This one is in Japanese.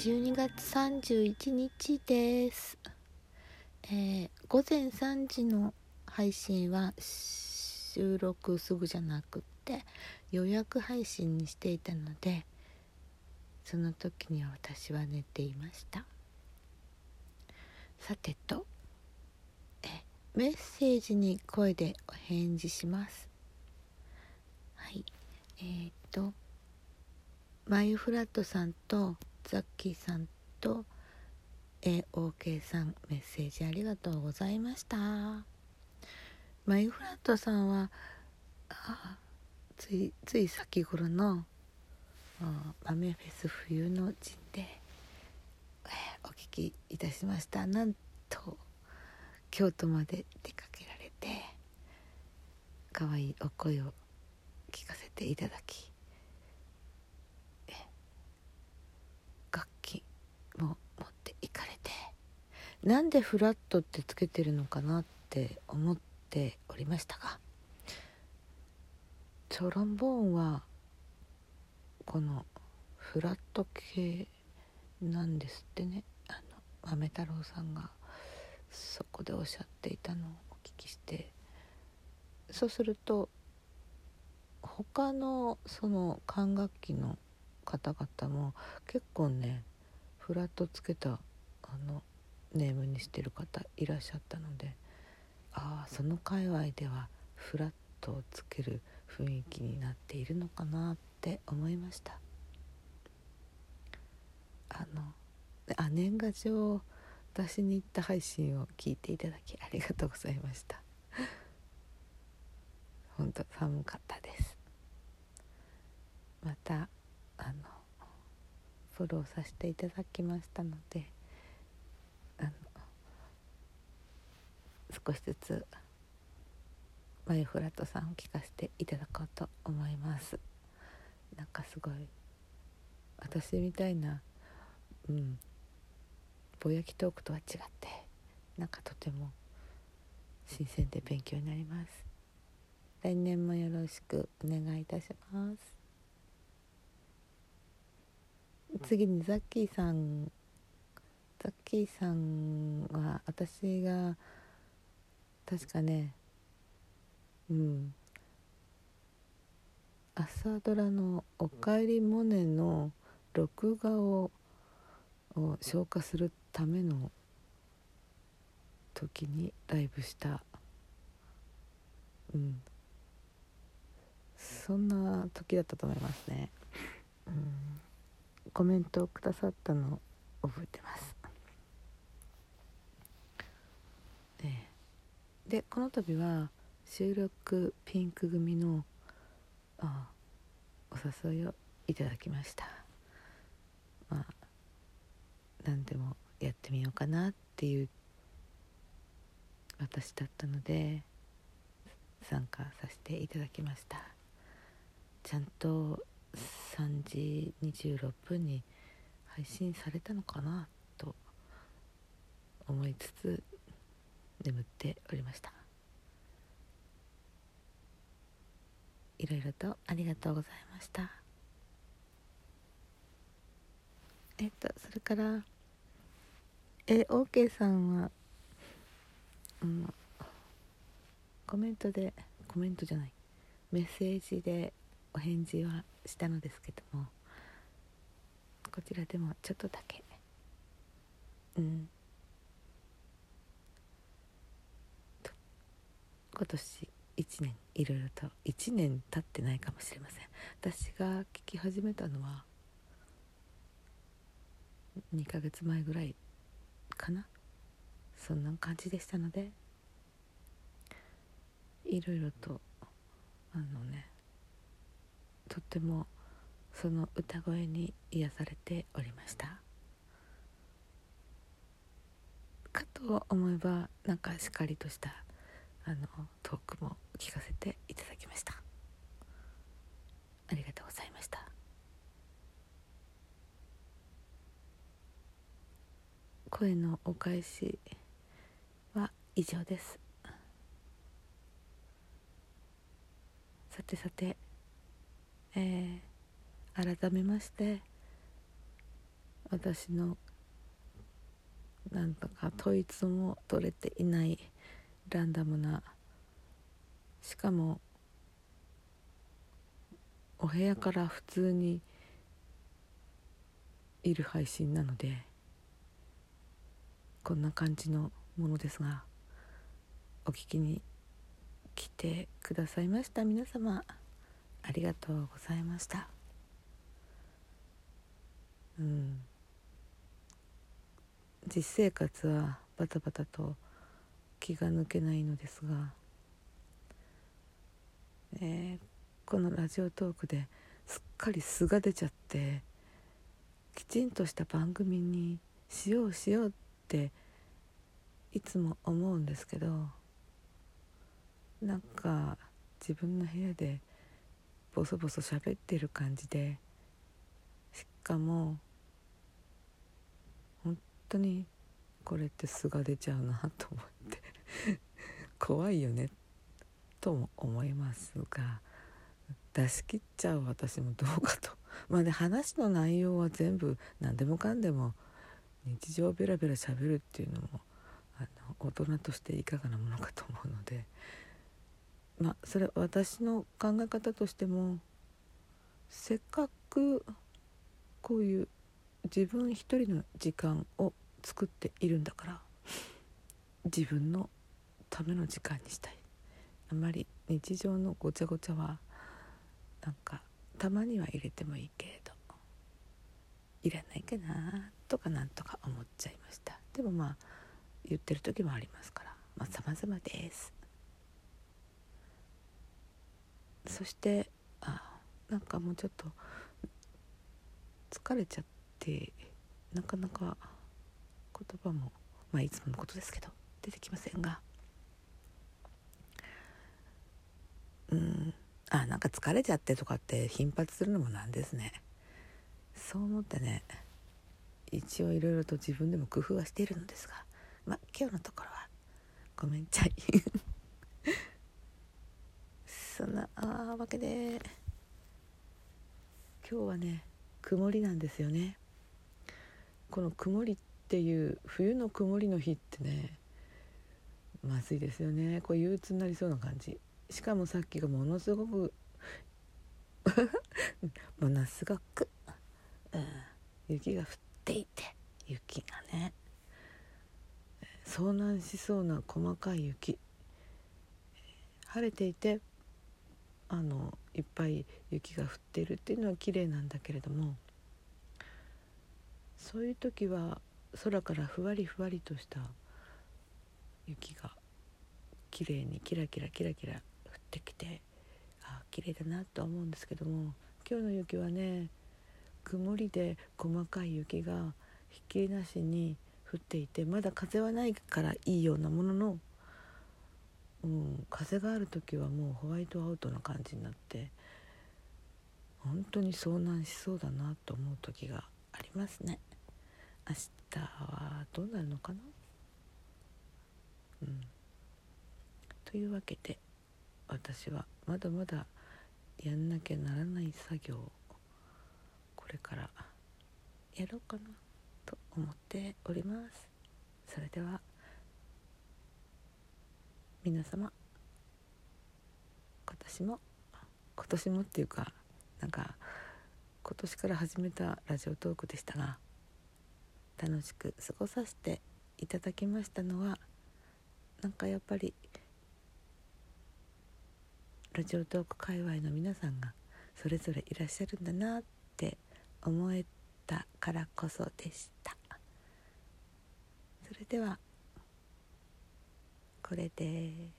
12月31日です、えー午前3時の配信は収録すぐじゃなくって予約配信にしていたのでその時には私は寝ていました。さてとえメッセージに声でお返事します。はい。えー、っとマユフラットさんとザッキーさんと AOK さんメッセージありがとうございました。マユフラットさんはあついつい先頃のあ豆フェス冬の陣で、えーお聞きいたしました。なんと京都まで出かけられて可愛いお声を聞かせていただき楽器も持っていかれてなんでフラットってつけてるのかなって思っておりましたがトロンボーンはこのフラット系なんですってね。あの豆太郎さんがそこでおっしゃっていたのをお聞きしてそうすると他のその管楽器の方々も結構ねフラットつけたあのネームにしてる方いらっしゃったのでああその界隈ではフラットをつける雰囲気になっているのかなって思いました。あのあ年賀状を出しに行った配信を聞いていただきありがとうございました。本当寒かったです。またあのフォローさせていただきましたのであの少しずつマイフラットさんを聞かせていただこうと思います。なんかすごい私みたいなうんぼやきトークとは違ってなんかとても新鮮で勉強になります。来年もよろしくお願いいたします。次にザッキーさんザッキーさんは私が確かねうん朝ドラの「おかえりモネ」の録画をを消化するための時にライブした。うん。そんな時だったと思いますね、うん、コメントをくださったのを覚えてます、ええ。でこの度は収録ピンク組のあお誘いをいただきました。まあ何でもやってみようかなっていう私だったので参加させていただきました。ちゃんと3時26分に配信されたのかなと思いつつ眠っておりました。いろいろとありがとうございました。えっとそれからえ OK さんは、うん、コメントでコメントじゃないメッセージでお返事はしたのですけどもこちらでもちょっとだけ。うん。今年1年いろいろと1年経ってないかもしれません。私が聞き始めたのは2ヶ月前ぐらいかな。そんな感じでしたのでいろいろとあのねとってもその歌声に癒されておりました。かと思えばなんかしっかりとしたあのトークも聞かせていただきました。ありがとうございました。声のお返しは以上です。さてさてえー改めまして私のなんとか統一も取れていないランダムなしかもお部屋から普通にいる配信なのでこんな感じのものですがお聞きに来てくださいました皆様。ありがとうございました。うん。実生活はバタバタと気が抜けないのですが、えー、このラジオトークですっかり素が出ちゃってきちんとした番組にしようしようっていつも思うんですけどなんか自分の部屋でボソボソ喋ってる感じでしかも本当にこれって素が出ちゃうなと思って怖いよねとも思いますが出し切っちゃう私もどうかと。まあね話の内容は全部何でもかんでも日常ベラベラしゃべるっていうのもあの大人としていかがなものかと思うのでまあそれ私の考え方としてもせっかくこういう自分一人の時間を作っているんだから自分のための時間にしたい。あんまり日常のごちゃごちゃはなんかたまには入れてもいいけれどいらないかなとかなんとか思っちゃいました。でもまあ言ってる時もありますからまあ様々です。そしてあなんかもうちょっと疲れちゃってなかなか言葉もまあいつものことですけど出てきませんが。うん。あなんか疲れちゃってとかって頻発するのもなんですね。そう思ってね一応いろいろと自分でも工夫はしているのですが。まあ今日のところはごめんちゃい。そんなあわけで今日はね曇りなんですよね。この曇りっていう冬の曇りの日ってねまずいですよね。こう憂鬱になりそうな感じ。しかもさっきがものすごく ものすごく、うん、雪が降っていて雪がね。遭難しそうな細かい雪。晴れていてあのいっぱい雪が降ってるっていうのは綺麗なんだけれどもそういう時は空からふわりふわりとした雪が綺麗にキラキラキラキラ降ってきてあ綺麗だなとは思うんですけども今日の雪はね曇りで細かい雪がひっきりなしに降っていてまだ風はないからいいようなもののうん、風がある時はもうホワイトアウトな感じになって本当に遭難しそうだなと思う時がありますね。明日はどうなるのかな？うん。というわけで私はまだまだやんなきゃならない作業をこれからやろうかなと思っております。それでは。皆様今年も今年もっていうかなんか今年から始めたラジオトークでしたが楽しく過ごさせていただきましたのはなんかやっぱりラジオトーク界隈の皆さんがそれぞれいらっしゃるんだなって思えたからこそでした。それではこれで。